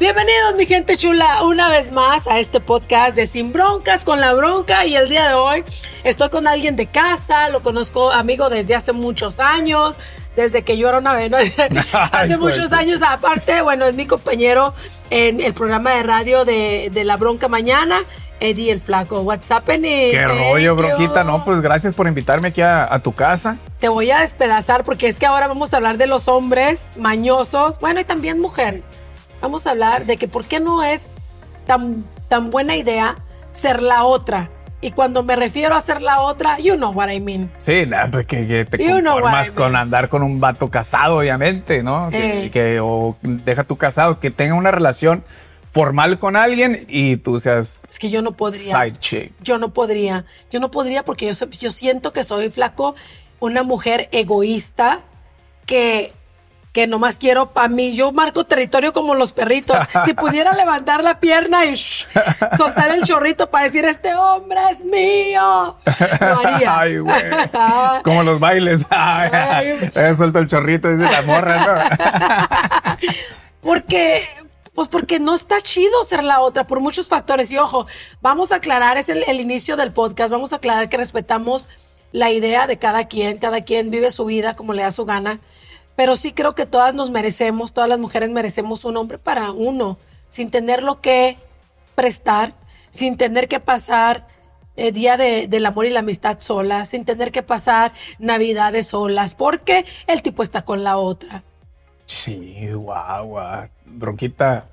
Bienvenidos mi gente chula una vez más a este podcast de Sin Broncas con la Bronca y el día de hoy estoy con alguien de casa, lo conozco amigo desde hace muchos años, desde que yo era una vez, hace muchos años aparte, bueno, es mi compañero en el programa de radio de, La Bronca Mañana. Eddie el Flaco, WhatsApp en Qué rollo, bronquita. No, pues gracias por invitarme aquí a, a tu casa. Te voy a despedazar porque es que ahora vamos a hablar de los hombres mañosos, bueno, y también mujeres vamos a hablar de que por qué no es tan, tan buena idea ser la otra. Y cuando me refiero a ser la otra, you know what I mean. Sí, pues que, te conformas con andar con un vato casado, obviamente, ¿no? Que, eh. que, o deja tu casado, que tenga una relación formal con alguien y tú seas. Es que yo no podría. Side chick. Yo no podría. Yo no podría porque yo, yo siento que soy flaco, una mujer egoísta que que nomás quiero para mí. Yo marco territorio como los perritos. Si pudiera levantar la pierna y soltar el chorrito para decir, este hombre es mío, lo haría. Ay, güey. como los bailes. Ay, suelto el chorrito, dice la morra, ¿no? porque, pues porque no está chido ser la otra por muchos factores. Y ojo, vamos a aclarar, es el, el inicio del podcast, vamos a aclarar que respetamos la idea de cada quien, cada quien vive su vida como le da su gana pero sí creo que todas nos merecemos, todas las mujeres merecemos un hombre para uno, sin tener lo que prestar, sin tener que pasar el eh, día del amor y la amistad solas, sin tener que pasar navidades solas, porque el tipo está con la otra. Sí, guau, guau. Bronquita,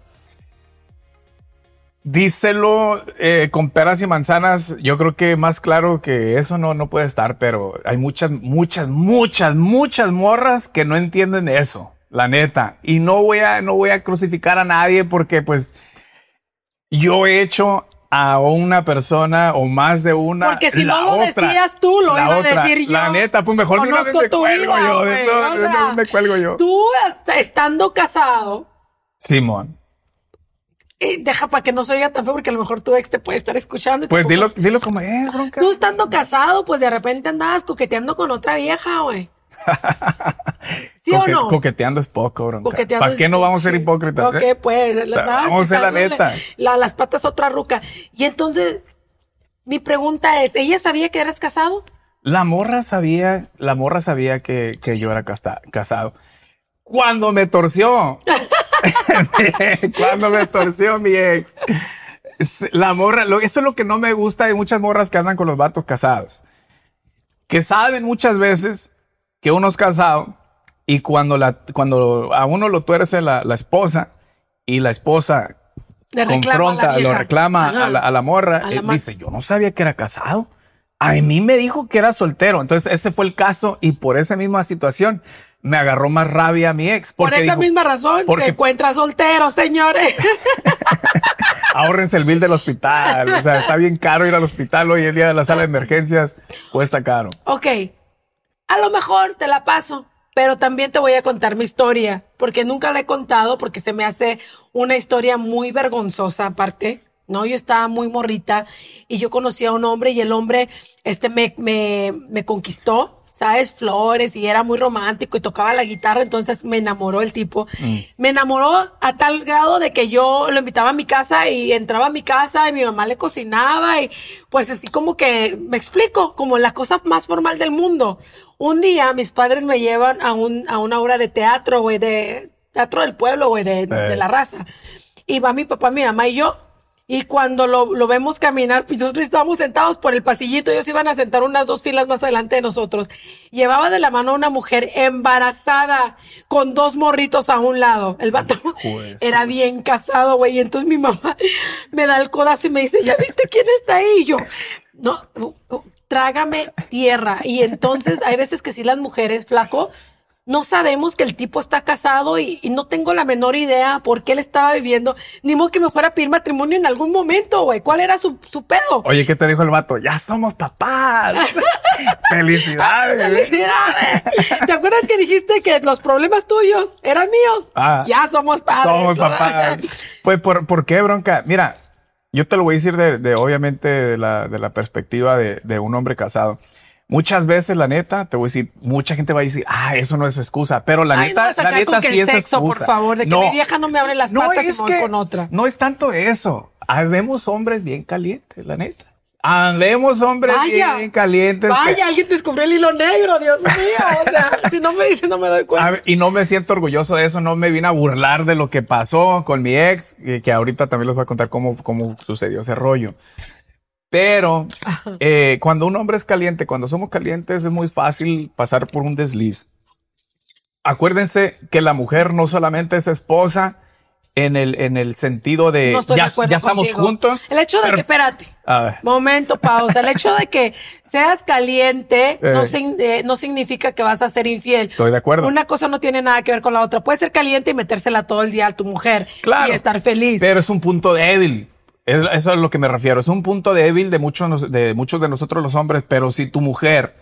Díselo eh, con peras y manzanas. Yo creo que más claro que eso no, no puede estar, pero hay muchas, muchas, muchas, muchas morras que no entienden eso, la neta. Y no voy a, no voy a crucificar a nadie porque pues yo he hecho a una persona o más de una. Porque si no lo decías tú, lo iba a decir yo. La neta, pues mejor me cuelgo yo. De todo, me cuelgo yo. Tú estando casado. Simón eh, deja para que no se oiga tan feo porque a lo mejor tu ex te puede estar escuchando. Pues dilo, dilo como es, bronca. Tú estando casado, pues de repente andabas coqueteando con otra vieja, güey. ¿Sí o no? Coqueteando es poco, bronca. ¿Para qué no vamos a ser hipócritas? Ok, eh? pues. vamos a ser la neta. las patas otra ruca. Y entonces, mi pregunta es, ¿ella sabía que eras casado? La morra sabía, la morra sabía que, que yo era casado. Cuando me torció. Cuando me torció mi ex. La morra, lo, eso es lo que no me gusta de muchas morras que andan con los vatos casados. Que saben muchas veces que uno es casado y cuando, la, cuando a uno lo tuerce la, esposa y la esposa confronta, lo reclama a la, a la, morra, eh, dice, yo no sabía que era casado. A mí me dijo que era soltero. Entonces ese fue el caso y por esa misma situación me agarró más rabia a mi ex. Por esa misma razón se encuentra soltero, señores. Ahorrense el bill del hospital. O sea, está bien caro ir al hospital hoy en día de la sala de emergencias. Cuesta caro. Ok. A lo mejor te la paso, pero también te voy a contar mi historia, porque nunca la he contado, porque se me hace una historia muy vergonzosa aparte. No, yo estaba muy morrita y yo conocí a un hombre y el hombre este me, me, me conquistó ¿sabes? Flores y era muy romántico y tocaba la guitarra, entonces me enamoró el tipo. Mm. Me enamoró a tal grado de que yo lo invitaba a mi casa y entraba a mi casa y mi mamá le cocinaba y pues así como que, me explico, como la cosa más formal del mundo. Un día mis padres me llevan a, un, a una obra de teatro, güey, de teatro del pueblo, güey, de, de la raza. Y va mi papá, mi mamá y yo Y cuando lo, lo vemos caminar, pues nosotros estábamos sentados por el pasillito, ellos iban a sentar unas dos filas más adelante de nosotros. Llevaba de la mano a una mujer embarazada con dos morritos a un lado. El vato era bien casado, güey. Y entonces mi mamá me da el codazo y me dice, ¿ya viste quién está ahí? Y yo, no, uh, uh, trágame tierra. Y entonces hay veces que sí las mujeres, flaco, no sabemos que el tipo está casado y, y no tengo la menor idea por qué él estaba viviendo. Ni modo que me fuera a pedir matrimonio en algún momento, güey. ¿Cuál era su, su pedo? Oye, ¿qué te dijo el vato? Ya somos papás. Felicidades. ¡Felicidades! ¿Te acuerdas que dijiste que los problemas tuyos eran míos? Ah. ya somos padres. Somos papás. Pues, ¿por, por qué, bronca? Mira, yo te lo voy a decir de, de, obviamente, de la, de la perspectiva de, de un hombre casado. Muchas veces, la neta, te voy a decir, mucha gente va a decir, ah, eso no es excusa, pero la Ay, no neta, sacar la neta sí el es sexo, excusa. por favor, de que mi vieja no me abre las patas y me voy con otra. No es tanto eso. Habemos hombres bien calientes, la neta. Habemos hombres Vaya. bien calientes. que- Vaya, alguien descubrió el hilo negro, Dios mío. O sea, si no me dice, no me doy cuenta. ver, y no me siento orgulloso de eso, no me vine a burlar de lo que pasó con mi ex, y que ahorita también les voy a contar cómo, cómo sucedió ese rollo. Pero eh, cuando un hombre es caliente, cuando somos calientes, es muy fácil pasar por un desliz. Acuérdense que la mujer no solamente es esposa en el, en el sentido de No ya, de ya estamos juntos. El hecho de que, espérate, A ver. momento, pausa. El hecho de que seas caliente no, Eh. sin- eh, no significa que vas a ser infiel. Estoy de acuerdo. Una cosa no tiene nada que ver con la otra. Puedes ser caliente y metérsela todo el día a tu mujer Claro. y estar feliz. Pero es un punto débil. Es, eso es a lo que me refiero. Es un punto débil de muchos, de muchos de nosotros los hombres. Pero si tu mujer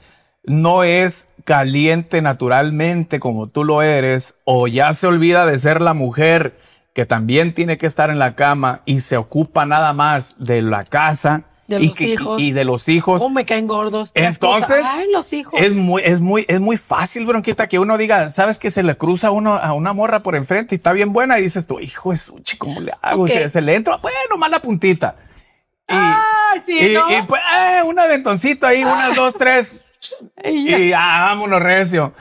no es caliente naturalmente como tú lo eres, o ya se olvida de ser la mujer que también tiene que estar en la cama y se ocupa nada más de la casa De y, los que- hijos. y de los hijos. ¿Cómo me caen gordos? Entonces, Ay, los hijos. es muy, es muy, es muy fácil, bronquita, que uno diga, sabes que se le cruza uno a una morra por enfrente y está bien buena y dices tú, hijo es ¿cómo le hago? Ok. Se, se le entra, bueno, mala puntita. Y, Ay, sí, y, ¿no? y, pues, eh, un aventoncito ahí, unas dos, tres, Y ya. y ya, vámonos recio.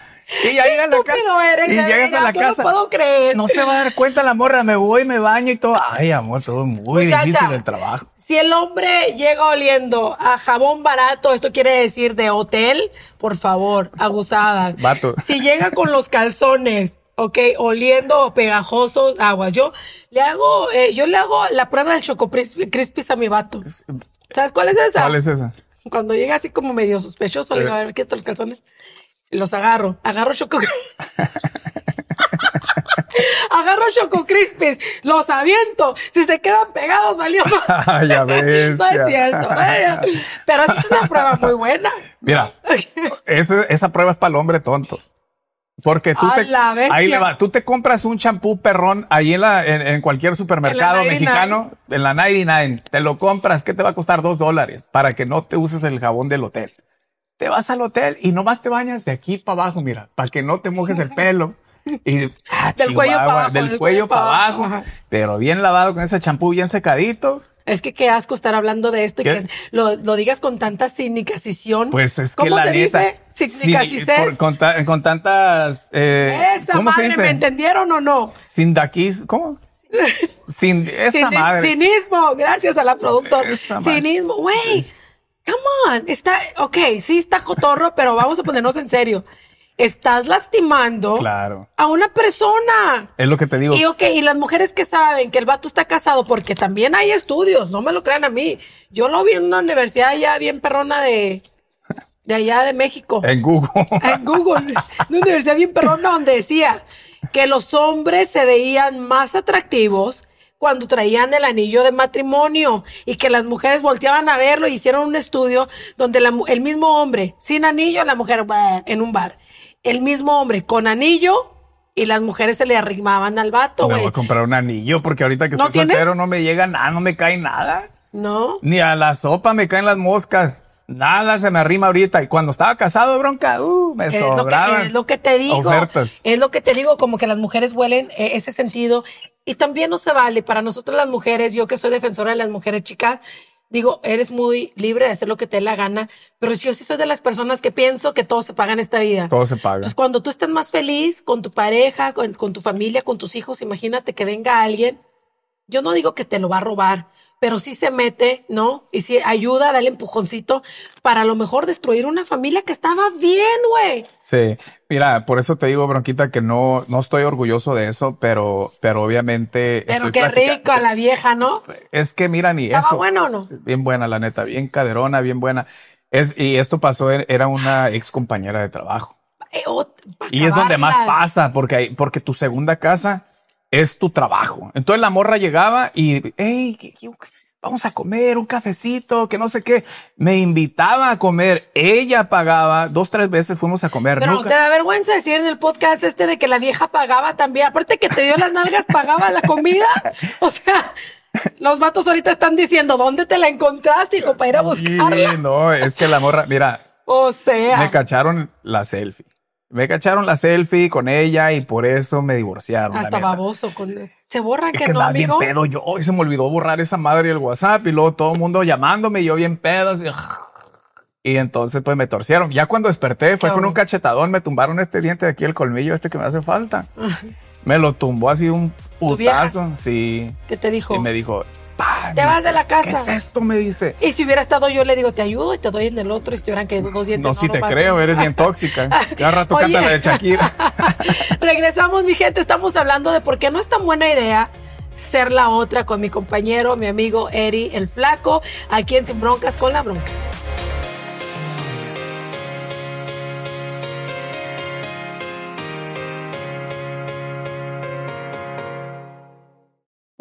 Y ya llegas a la casa. eres, y llegas a la no casa. puedo creer. No se va a dar cuenta la morra, me voy, me baño y todo. Ay, amor, todo es muy Muchacha, difícil el trabajo. Si el hombre llega oliendo a jabón barato, esto quiere decir de hotel, por favor, abusadas. Vato. Si llega con los calzones, ok, oliendo pegajosos, aguas. Yo le hago, eh, yo le hago la prueba del choco Cris- crispis a mi vato. ¿Sabes cuál es esa? ¿Cuál es esa? Cuando llega así como medio sospechoso, le digo, a ver, qué los calzones. Los agarro, agarro choco. agarro choco crispis, los aviento. Si se quedan pegados, valió. Ya ves. No es cierto. Pero esa es una prueba muy buena. Mira, ese- esa prueba es para el hombre tonto. Porque tú te, ahí le va, tú te compras un champú perrón ahí en, la, en, en cualquier supermercado 99. mexicano, en la 99, te lo compras, ¿qué te va a costar? Dos dólares para que no te uses el jabón del hotel. Te vas al hotel y nomás te bañas de aquí para abajo, mira, para que no te mojes el pelo. Y, ah, Del cuello chihuahua, pa' abajo, del, cuello, para abajo, pero bien lavado con ese champú bien secadito. Es que qué asco estar hablando de esto y que lo, lo digas con tanta cinicación. Pues es que ¿Cómo la se neta, dice? sí, Signicacices. por- con, ta- con tantas, eh, Esa ¿cómo se madre, dice? ¿me entendieron o no? Sin daquis, ¿cómo? Sin esa Cinis- madre. Cinismo, gracias a la productora. Cinismo, güey. Come on. Está, ok, sí está cotorro, pero vamos a ponernos en serio. Estás lastimando Claro. a una persona. Es lo que te digo. Y ok, y las mujeres que saben que el vato está casado, porque también hay estudios, no me lo crean a mí. Yo lo vi en una universidad allá bien perrona de, de allá de México. En Google. En Google, una universidad bien perrona donde decía que los hombres se veían más atractivos cuando traían el anillo de matrimonio y que las mujeres volteaban a verlo y hicieron un estudio donde la el mismo hombre sin anillo, la mujer en un bar, el mismo hombre con anillo y las mujeres se le arrimaban al vato, me güey. voy a comprar un anillo porque ahorita que ¿No estoy tienes? soltero no me llega nada, no me cae nada. No. Ni a la sopa me caen las moscas. Nada se me arrima ahorita. Y cuando estaba casado, bronca, uh, me Es lo, que, es lo que te digo. Ofertas. Es lo que te digo, como que las mujeres huelen eh, ese sentido. Y también no se vale. Para nosotros las mujeres, yo que soy defensora de las mujeres chicas, digo, eres muy libre de hacer lo que te dé la gana. Pero yo sí soy de las personas que pienso que todo se paga en esta vida. Todo se paga. Entonces, cuando tú estás más feliz con tu pareja, con, con tu familia, con tus hijos, imagínate que venga alguien. Yo no digo que te lo va a robar, pero sí se mete, ¿no? Y sí ayuda, dale empujoncito para a lo mejor destruir una familia que estaba bien, güey. Sí, mira, por eso te digo, Bronquita, que no, no estoy orgulloso de eso, pero, pero obviamente. Pero qué rico a la vieja, ¿no? Es que mira, ni ¿Estaba eso. bueno o no? Bien buena, la neta, bien caderona, bien buena. Es, y esto pasó, era una ex compañera de trabajo. Eh, Y es donde más pasa, porque, hay- porque tu segunda casa es tu trabajo. Entonces la morra llegaba y, hey, ¿qué- qué- vamos a comer un cafecito, que no sé qué. Me invitaba a comer, ella pagaba, dos, tres veces fuimos a comer. Pero nunca- te da vergüenza decir en el podcast este de que la vieja pagaba también. Aparte que te dio las nalgas, pagaba la comida. O sea, los vatos ahorita están diciendo, ¿dónde te la encontraste, hijo, para ir a buscarla? Sí, no, es que la morra, mira, O sea, me cacharon la selfie. Me cacharon la selfie con ella y por eso me divorciaron. hasta baboso. Con... Se borran Es que que no, andaba bien amigo. pedo yo. Y se me olvidó borrar esa madre del WhatsApp y luego todo el mundo llamándome y yo bien pedo. así, y entonces pues me torcieron. Ya cuando desperté fue Qué con un cachetadón. Me tumbaron este diente de aquí, el colmillo este que me hace falta. me lo tumbó así un putazo. Sí. ¿Qué te dijo? Y me dijo, "Pa, Te vas dice, de la casa". ¿Qué es esto? Me dice. Y si hubiera estado yo, le digo, te ayudo y te doy en el otro y si hubieran caído dos dientes. No, sí te creo, eres bien tóxica. Cada rato canta la de Shakira. Regresamos, mi gente. Estamos hablando de por qué no es tan buena idea ser la otra con mi compañero, mi amigo Eri el Flaco, aquí en Sin Broncas con la Bronca.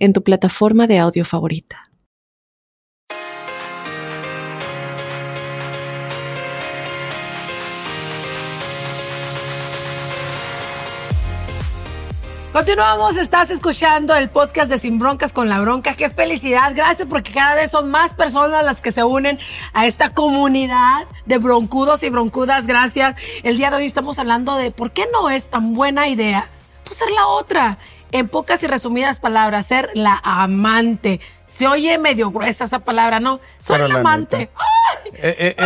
en tu plataforma de audio favorita. Continuamos, estás escuchando el podcast de Sin Broncas con la Bronca. Qué felicidad, gracias porque cada vez son más personas las que se unen a esta comunidad de broncudos y broncudas. Gracias. El día de hoy estamos hablando de por qué no es tan buena idea pues ser la otra. En pocas y resumidas palabras, ser la amante. Se oye medio gruesa esa palabra, ¿no? Soy Pero la amante. Eh, eh,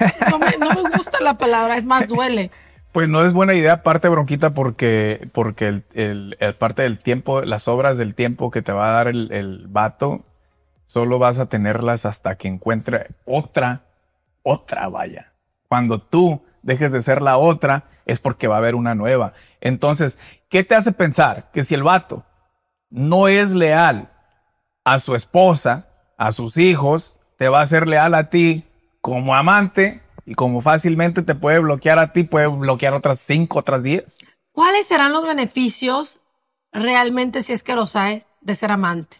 eh, No me, no me gusta la palabra, es más duele. Pues no es buena idea, aparte bronquita, porque, porque el, el- el parte del tiempo, las obras del tiempo que te va a dar el, el vato, solo vas a tenerlas hasta que encuentre otra, otra vaya. Cuando tú dejes de ser la otra, es porque va a haber una nueva. Entonces, ¿qué te hace pensar que si el vato no es leal a su esposa, a sus hijos, te va a ser leal a ti como amante y como fácilmente te puede bloquear a ti, puede bloquear otras cinco, otras diez. ¿Cuáles serán los beneficios realmente, si es que los hay, de ser amante?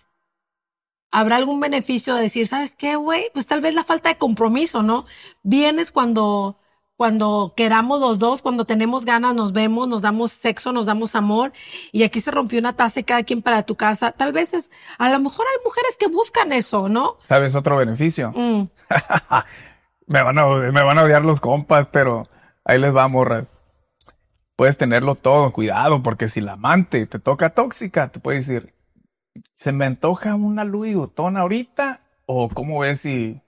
¿Habrá algún beneficio de decir, ¿sabes qué, güey? Pues tal vez la falta de compromiso, ¿no? Vienes cuando, cuando queramos los dos, cuando tenemos ganas, nos vemos, nos damos sexo, nos damos amor y aquí se rompió una taza y cada quien para tu casa. Tal vez es, a lo mejor hay mujeres que buscan eso, ¿no? ¿Sabes otro beneficio? Mm. Me van, a, me van a odiar los compas, pero ahí les va, morras. Puedes tenerlo todo, cuidado, porque si la amante te toca tóxica, te puede decir, ¿se me antoja una Louis Vuitton ahorita? ¿O cómo ves si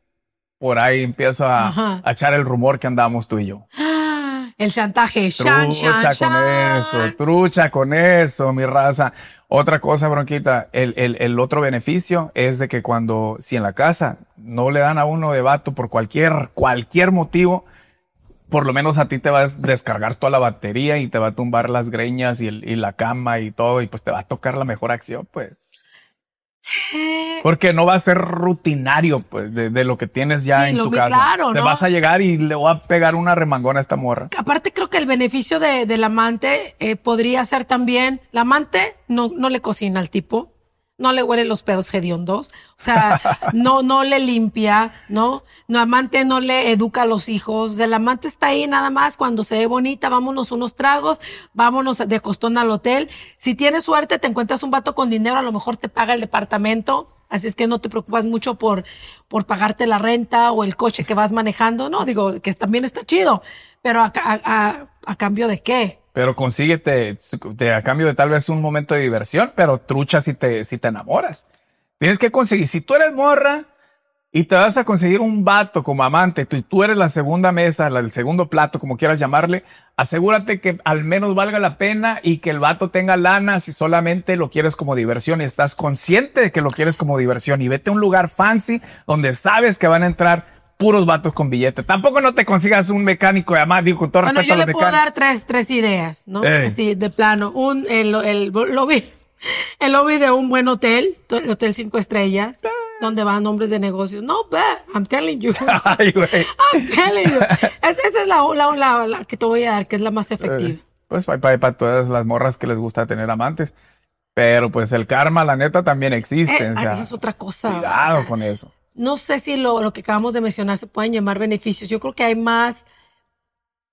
por ahí empiezo a, a echar el rumor que andamos tú y yo? Ah, El chantaje. Trucha shan, con shan. eso, trucha con eso, mi raza. Otra cosa, bronquita, el, el, el otro beneficio es de que cuando, si en la casa no le dan a uno de vato por cualquier, cualquier motivo, por lo menos a ti te va a descargar toda la batería y te va a tumbar las greñas y, el, y la cama y todo, y pues te va a tocar la mejor acción, pues. Porque no va a ser rutinario, pues, de, de lo que tienes ya Sí, en lo tu casa. claro, Te ¿no? vas a llegar y le voy a pegar una remangona a esta morra. Aparte creo que el beneficio de, del amante eh, podría ser también, la amante no, no le cocina al tipo, no le huele los pedos hediondos, o sea, no, no le limpia, ¿no? No, amante no le educa a los hijos, el amante está ahí nada más cuando se ve bonita, vámonos unos tragos, vámonos de costón al hotel. Si tienes suerte, te encuentras un vato con dinero, a lo mejor te paga el departamento, Así es que no te preocupas mucho por, por pagarte la renta o el coche que vas manejando. No, digo que también está chido, pero a, a- a- a cambio de qué? Pero consíguete de, a cambio de tal vez un momento de diversión, pero trucha si te, si te enamoras. Tienes que conseguir, si tú eres morra y te vas a conseguir un vato como amante, tú, tú eres la segunda mesa, el segundo plato, como quieras llamarle, asegúrate que al menos valga la pena y que el vato tenga lana si solamente lo quieres como diversión y estás consciente de que lo quieres como diversión y vete a un lugar fancy donde sabes que van a entrar puros vatos con billete. Tampoco no te consigas un mecánico de amante, digo, con todo Bueno, respeto yo a le los puedo mecánicos. dar tres, tres ideas, ¿no? Ey. Así, de plano. Un, el, el lobby, el lobby de un buen hotel, el hotel cinco estrellas, donde van hombres de negocios. No, but I'm telling you. Ay. I'm telling you. Es- esa es la, la, la- la que te voy a dar, que es la más efectiva. Pues para, para todas las morras que les gusta tener amantes. Pero pues el karma, la neta, también existe. Eh, o sea, esa es otra cosa. Cuidado o sea, con eso. No sé si lo, lo que acabamos de mencionar se pueden llamar beneficios. Yo creo que hay más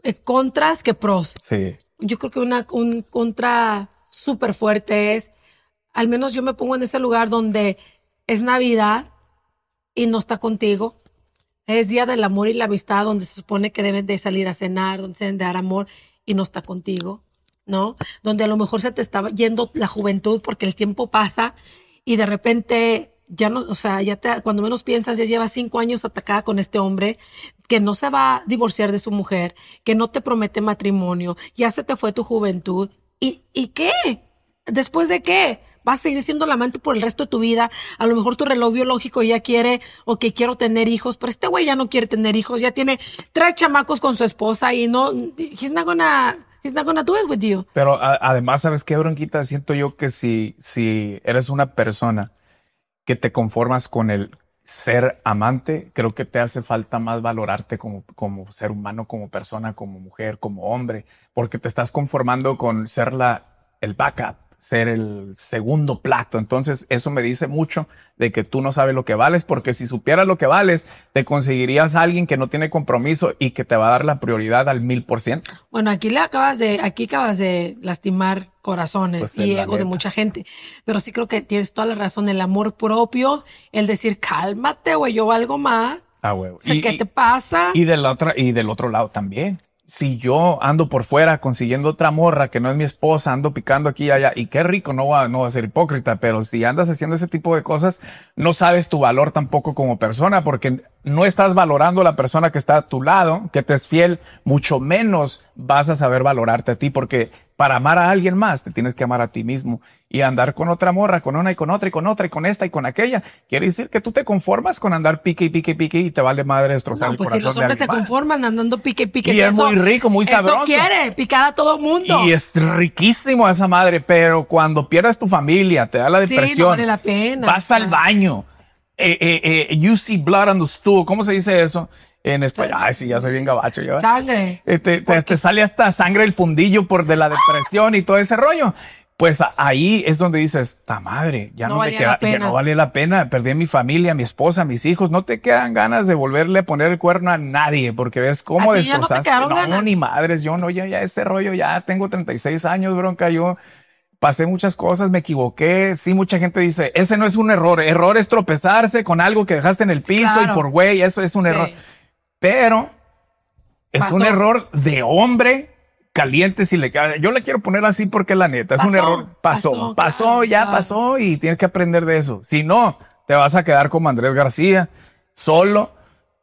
eh, contras que pros. Sí. yo creo que una, un contra súper fuerte es, al menos yo me pongo en ese lugar donde es Navidad y no está contigo. Es Día del Amor y la Amistad, donde se supone que deben de salir a cenar, donde se deben de dar amor y no está contigo, ¿no? Donde a lo mejor se te está yendo la juventud porque el tiempo pasa y de repente ya no, o sea, ya te, cuando menos piensas, ya llevas cinco años atacada con este hombre que no se va a divorciar de su mujer, que no te promete matrimonio, ya se te fue tu juventud. ¿Y, y qué? ¿Después de qué? Vas a seguir siendo la amante por el resto de tu vida. A lo mejor tu reloj biológico ya quiere o que quiero tener hijos, pero este güey ya no quiere tener hijos, ya tiene tres chamacos con su esposa y no, he's not gonna, he's not gonna do it with you. Pero además, ¿sabes qué, Bronquita? Siento yo que si, si eres una persona que te conformas con el ser amante, creo que te hace falta más valorarte como, como ser humano, como persona, como mujer, como hombre, porque te estás conformando con ser la, el backup, ser el segundo plato. Entonces, eso me dice mucho de que tú no sabes lo que vales, porque si supieras lo que vales, te conseguirías a alguien que no tiene compromiso y que te va a dar la prioridad al mil por ciento. Bueno, aquí le acabas de, aquí acabas de lastimar corazones Pues, y ego de mucha gente. Pero sí creo que tienes toda la razón. El amor propio, el decir, cálmate, güey, yo valgo más. Ah. Sé Y- ¿Qué te pasa? Y del otro, y del otro lado también. Si yo ando por fuera consiguiendo otra morra que no es mi esposa, ando picando aquí y allá, y qué rico, no va, no va a ser hipócrita, pero si andas haciendo ese tipo de cosas, no sabes tu valor tampoco como persona, porque no estás valorando a la persona que está a tu lado, que te es fiel, mucho menos vas a saber valorarte a ti, porque para amar a alguien más te tienes que amar a ti mismo y andar con otra morra, con una y con otra y con otra y con esta y con aquella. Quiere decir que tú te conformas con andar pique y pique y pique y te vale madre destrozar No, el pues si los de hombres se más. conforman andando pique pique. Y si es muy rico, muy sabroso. Eso quiere, picar a todo mundo. Y es riquísimo esa madre, pero cuando pierdas tu familia, te da la Sí, depresión. no vale la pena. Vas al baño. Eh, eh, eh, you see blood on the stool. ¿Cómo se dice eso? En español. Ay, sí, ya soy bien gabacho. yo. Sangre. Eh, te, sale hasta sangre del fundillo por de la depresión y todo ese rollo. Pues ahí es donde dices, ta madre, ya No no, me queda, ya no vale la pena. Perdí a mi familia, a mi esposa, a mis hijos. No te quedan ganas de volverle a poner el cuerno a nadie porque ves cómo ¿A ti ya no destrozaste. no, ganas? ni madres. Yo no, ya, ya este rollo, ya tengo 36 años, bronca. Yo pasé muchas cosas, me equivoqué. Sí, mucha gente dice, ese no es un error. Error es tropezarse con algo que dejaste en el piso Claro. y por güey, eso es un Sí. error. Pero es Pasó. un error de hombre caliente si le cae. Yo le quiero poner así porque la neta es un error. Pasó, pasó, ya claro. pasó y tienes que aprender de eso. Si no, te vas a quedar como Andrés García, solo.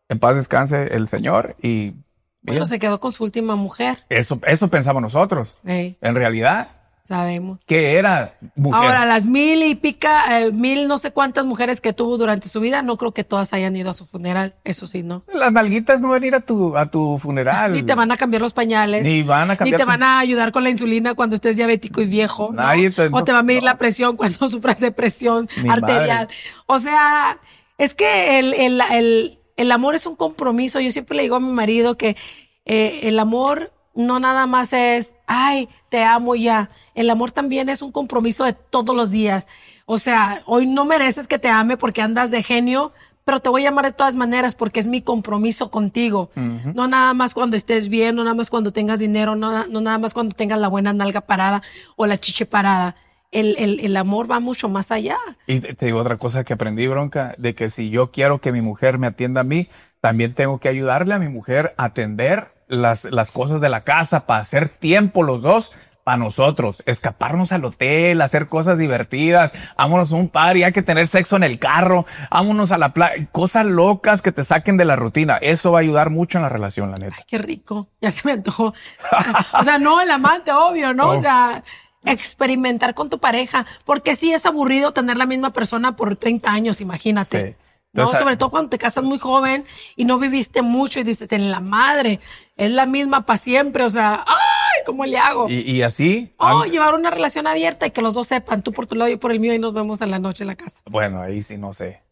En paz descanse el señor y Bueno, mira, se quedó con su última mujer. eso, eso pensamos nosotros. En realidad, sabemos. que era mujer. Ahora, las mil y pica, eh, mil no sé cuántas mujeres que tuvo durante su vida, no creo que todas hayan ido a su funeral. Eso sí, ¿no? Las nalguitas no van a ir a tu, a tu funeral. Ni te van a cambiar los pañales. Ni van a cambiar Ni te tu- van a ayudar con la insulina cuando estés diabético y viejo. ¿no? Nadie te- o te va a medir no. la presión cuando sufras de presión Ni arterial. madre. O sea, es que el, el, el, el amor es un compromiso. Yo siempre le digo a mi marido que eh, el amor no nada más es, ay, te amo ya. El amor también es un compromiso de todos los días. O sea, hoy no mereces que te ame porque andas de genio, pero te voy a amar de todas maneras porque es mi compromiso contigo. No nada más cuando estés bien, no nada más cuando tengas dinero, no, no nada más cuando tengas la buena nalga parada o la chiche parada. el, el, el amor va mucho más allá. Y te digo otra cosa que aprendí, bronca, de que si yo quiero que mi mujer me atienda a mí, también tengo que ayudarle a mi mujer a atender las, las cosas de la casa, para hacer tiempo los dos para nosotros, escaparnos al hotel, hacer cosas divertidas, vámonos a un par y hay que tener sexo en el carro, vámonos a la playa, cosas locas que te saquen de la rutina. Eso va a ayudar mucho en la relación, la neta. Ay, qué rico. Ya se me antojó. o sea, no el amante, obvio, ¿no? O Oh. sea, experimentar con tu pareja. Porque sí es aburrido tener la misma persona por 30 años, imagínate. Sí. No, Entonces, sobre todo cuando te casas muy joven y no viviste mucho y dices, en la madre, es la misma para siempre. O sea, ¡ay! ¿Cómo le hago? Y, y así, Oh, llevar una relación abierta y que los dos sepan, tú por tu lado y yo por el mío y nos vemos en la noche en la casa. bueno, ahí sí no sé.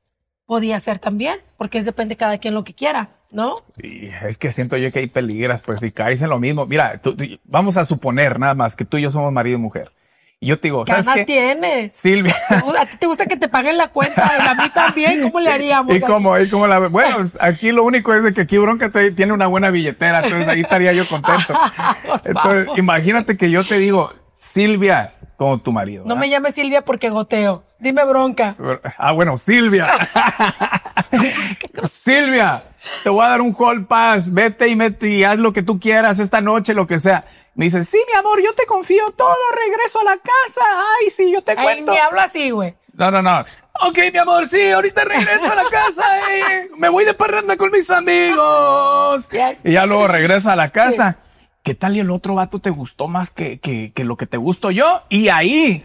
Podía ser también, porque es depende de cada quien lo que quiera, ¿no? Y es que siento yo que hay peligras, pues si caes en lo mismo. Mira, tú- tú- vamos a suponer nada más que tú y yo somos marido y mujer. Y yo te digo, ¿Qué ¿sabes ganas qué? tienes? Silvia. ¿A ti te gusta que te paguen la cuenta? A mí también, ¿cómo le haríamos? Y como, y como la, bueno, aquí lo único es de que aquí Bronca tiene una buena billetera, entonces ahí estaría yo contento. Entonces, imagínate que yo te digo, Silvia, como tu marido. No ¿verdad? me llames Silvia porque goteo. Dime bronca. Ah, bueno, Silvia. Silvia, te voy a dar un hall pass. Vete y mete y haz lo que tú quieras esta noche, lo que sea. Me dice, sí, mi amor, yo te confío todo. Regreso a la casa. Ay, sí, yo te Ay, cuento. ni hablo así, güey. No, no, no. Ok, mi amor, sí, ahorita regreso a la casa. eh. Me voy de parranda con mis amigos. Yes. Y ya luego regresa a la casa. ¿Qué tal y el otro vato te gustó más que, que, que lo que te gustó yo? Y ahí,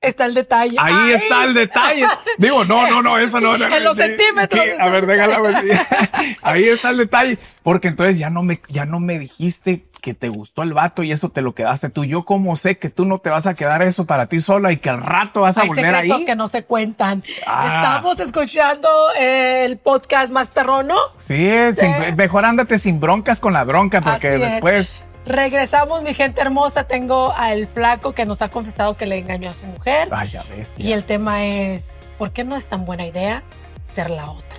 Está el detalle. ahí Ay. está el detalle. Digo, no, no, no, eso no. no, En los sí, centímetros sí, a ver, déjala. pues. Ahí está el detalle. Porque entonces ya no me, ya no me dijiste que te gustó el vato y eso te lo quedaste tú. Yo como sé que tú no te vas a quedar eso para ti sola y que al rato vas a Hay volver secretos ahí. que no se cuentan. Ah. Estamos escuchando eh, el podcast más perrono. Sí, sin- mejor ándate sin broncas con la bronca porque Así es. después. Regresamos, mi gente hermosa. Tengo al flaco que nos ha confesado que le engañó a su mujer. Ay, ya ves. Y el tema es, ¿por qué no es tan buena idea ser la otra?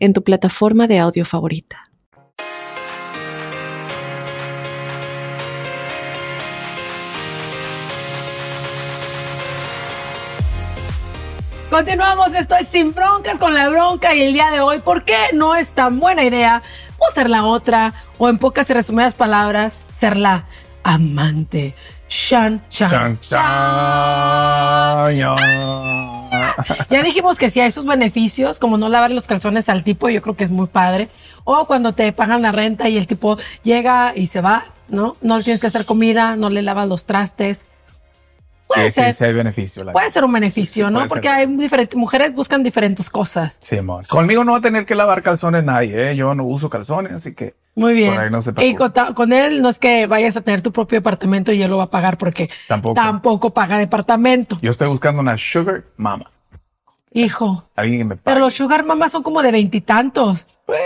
en tu plataforma de audio favorita. Continuamos, esto es Sin Broncas con la bronca y el día de hoy, ¿por qué no es tan buena idea o ser la otra o en pocas y resumidas palabras, ser la amante? Shan, shan, Chan, chan, ya. Ya dijimos que sí hay sus beneficios, como no lavar los calzones al tipo, yo creo que es muy padre. O cuando te pagan la renta y el tipo llega y se va, ¿no? No le tienes que hacer comida, no le lavas los trastes. Puede Sí, sí, ser. sí, hay beneficio. la Puede ser un beneficio, Sí, sí, ¿no? Porque ser. hay diferentes mujeres buscan diferentes cosas. Sí, amor. Conmigo no va a tener que lavar calzones nadie, ¿eh? Yo no uso calzones, así que. Muy bien. Por ahí no se y con, con él no es que vayas a tener tu propio departamento y él lo va a pagar porque Tampoco. tampoco paga departamento. Yo estoy buscando una sugar mama. Hijo. Alguien que me pague. Pero los sugar mamas son como de veintitantos. Pues,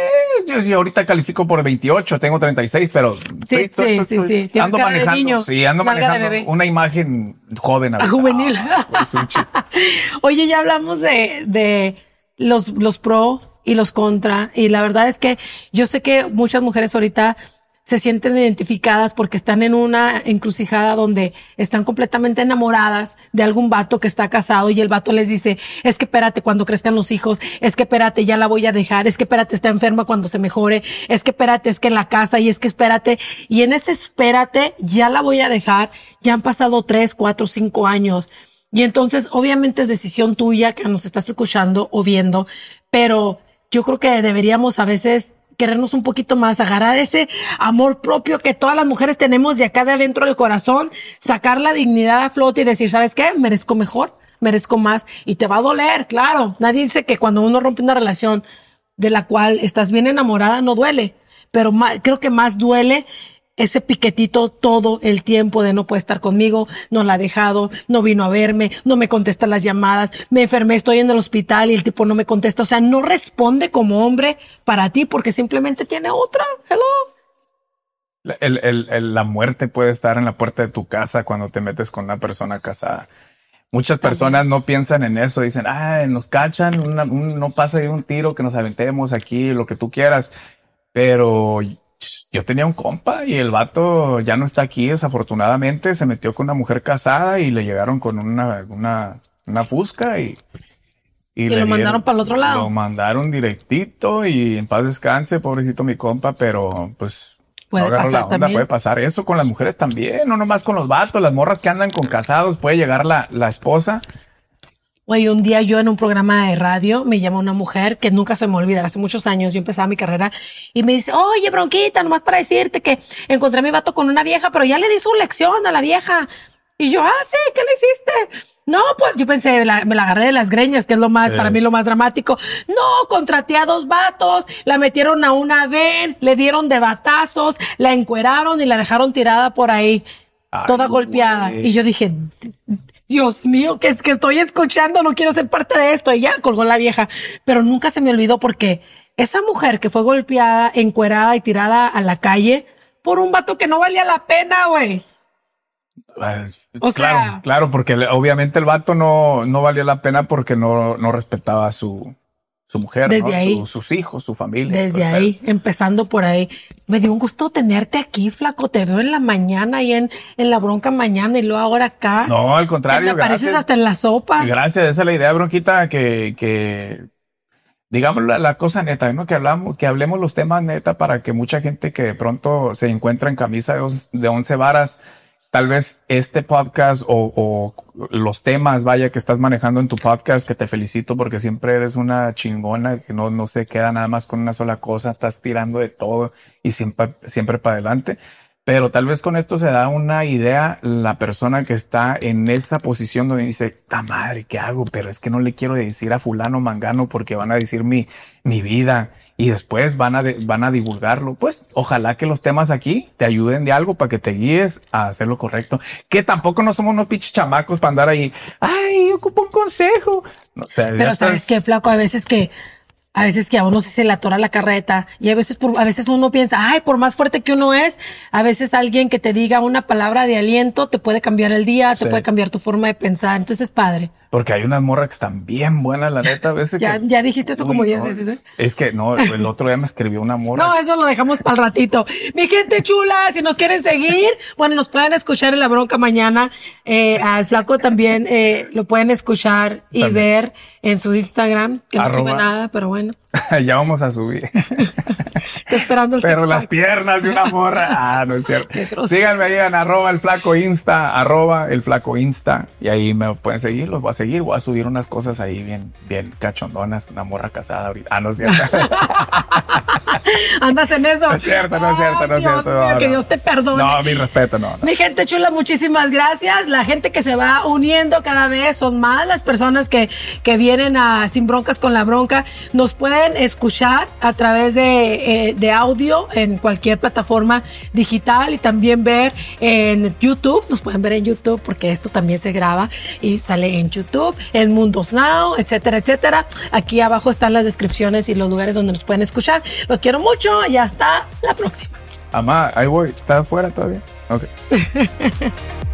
yo, yo ahorita califico por 28, tengo 36, pero. Sí, sí, sí, sí. Tienes Ando cara de manejando. niño, Sí, ando de manejando una imagen joven. ahorita. juvenil. Ah, pues. Oye, ya hablamos de, de los, los pro y los contra. Y la verdad es que yo sé que muchas mujeres ahorita se sienten identificadas porque están en una encrucijada donde están completamente enamoradas de algún vato que está casado y el vato les dice, es que espérate cuando crezcan los hijos, es que espérate, ya la voy a dejar, es que espérate, está enferma cuando se mejore, es que espérate, es que en la casa y es que espérate. Y en ese espérate, ya la voy a dejar, ya han pasado tres, cuatro, cinco años. Y entonces, obviamente es decisión tuya que nos estás escuchando o viendo, pero yo creo que deberíamos a veces querernos un poquito más, agarrar ese amor propio que todas las mujeres tenemos de acá de adentro del corazón, sacar la dignidad a flote y decir, ¿sabes qué? Merezco mejor, merezco más y te va a doler, claro. Nadie dice que cuando uno rompe una relación de la cual estás bien enamorada no duele, pero creo que más duele ese piquetito todo el tiempo de no puede estar conmigo, no la ha dejado, no vino a verme, no me contesta las llamadas, me enfermé, estoy en el hospital y el tipo no me contesta. O sea, no responde como hombre para ti porque simplemente tiene otra. Hello. El, el, la muerte puede estar en la puerta de tu casa cuando te metes con una persona casada. Muchas personas no piensan en eso, dicen, ah, nos cachan, no pasa de un tiro que nos aventemos aquí, lo que tú quieras. Pero yo tenía un compa y el vato ya no está aquí, desafortunadamente, se metió con una mujer casada y le llegaron con una, una, una fusca y... Y, lo mandaron para el otro lado. Lo mandaron directito y en paz descanse, pobrecito mi compa, pero pues... Puede pasar también. Puede pasar eso con las mujeres también, no nomás con los vatos, las morras que andan con casados, puede llegar la, la esposa Oye, un día yo en un programa de radio me llama una mujer que nunca se me olvidará, hace muchos años yo empezaba mi carrera y me dice, oye, bronquita, nomás para decirte que encontré a mi vato con una vieja, pero ya le di su lección a la vieja. Y yo, ah, sí, ¿qué le hiciste? No, pues yo pensé, me la, agarré de las greñas, que es lo más, para mí lo más dramático. No, contraté a dos vatos, la metieron a una ven, le dieron de batazos, la encueraron y la dejaron tirada por ahí, toda golpeada. Y yo dije, Dios mío, que es que estoy escuchando, no quiero ser parte de esto. Y ya colgó la vieja, pero nunca se me olvidó porque esa mujer que fue golpeada, encuerada y tirada a la calle por un vato que no valía la pena, güey. Pues, o claro, sea, claro, porque obviamente el vato no, no valía la pena porque no, no respetaba su, su mujer, desde ahí, sus hijos, su familia. Desde ahí, empezando por ahí. Me dio un gusto tenerte aquí, flaco. Te veo en la mañana y en, en la bronca mañana y luego ahora acá. No, al contrario. Me apareces hasta en la sopa. Gracias, esa es la idea, bronquita, que, que digamos la, cosa neta, ¿no? Que hablamos, que hablemos los temas neta para que mucha gente que de pronto se encuentra en camisa de, de once varas tal vez este podcast o, los temas, vaya, que estás manejando en tu podcast, que te felicito porque siempre eres una chingona, que no, no se queda nada más con una sola cosa, estás tirando de todo y siempre, siempre para adelante. Pero tal vez con esto se da una idea la persona que está en esa posición donde dice, ta madre, ¿qué hago? Pero es que no le quiero decir a fulano mangano porque van a decir mi, mi vida y después van a, van a divulgarlo. Pues ojalá que los temas aquí te ayuden de algo para que te guíes a hacer lo correcto. Que tampoco no somos unos pinches chamacos para andar ahí. Ay, ocupo un consejo. Pero sabes qué, flaco, a veces que a veces que a uno se le atora la carreta y a veces, por, a veces uno piensa, ay, por más fuerte que uno es, a veces alguien que te diga una palabra de aliento te puede cambiar el día, te puede cambiar tu forma de pensar. Entonces es padre. Porque hay unas morras que están bien buenas, la neta. A veces ya, ya dijiste eso como 10 veces. ¿eh? Es que no, el otro día me escribió una morra. No, eso lo dejamos para el ratito. Mi gente chula, si nos quieren seguir, bueno, nos pueden escuchar en la bronca mañana. Eh, al flaco también eh, lo pueden escuchar y ver en su Instagram, que no sube nada, pero bueno. ya vamos a subir. esperando el Pero las piernas de una morra. Ah, no es cierto. Síganme ahí en arroba el flaco insta, arroba el flaco insta. Y ahí me pueden seguir, los voy a seguir. Voy a subir unas cosas ahí bien, bien cachondonas. Una morra casada ahorita. Ah, no es cierto. Andas en eso. No es cierto, no es cierto, no es cierto. que Dios te perdone. No, mi respeto, no, Mi gente chula, muchísimas gracias. La gente que se va uniendo cada vez son más las personas que, que vienen a Sin Broncas con la Bronca. Nos pueden escuchar a través de, eh, de audio en cualquier plataforma digital y también ver en YouTube. Nos pueden ver en YouTube porque esto también se graba y sale en YouTube, en Mundos Now, etcétera, etcétera. Aquí abajo están las descripciones y los lugares donde nos pueden escuchar. Los quiero mucho y hasta la próxima. Amá, ahí voy. ¿Está afuera todavía? Ok.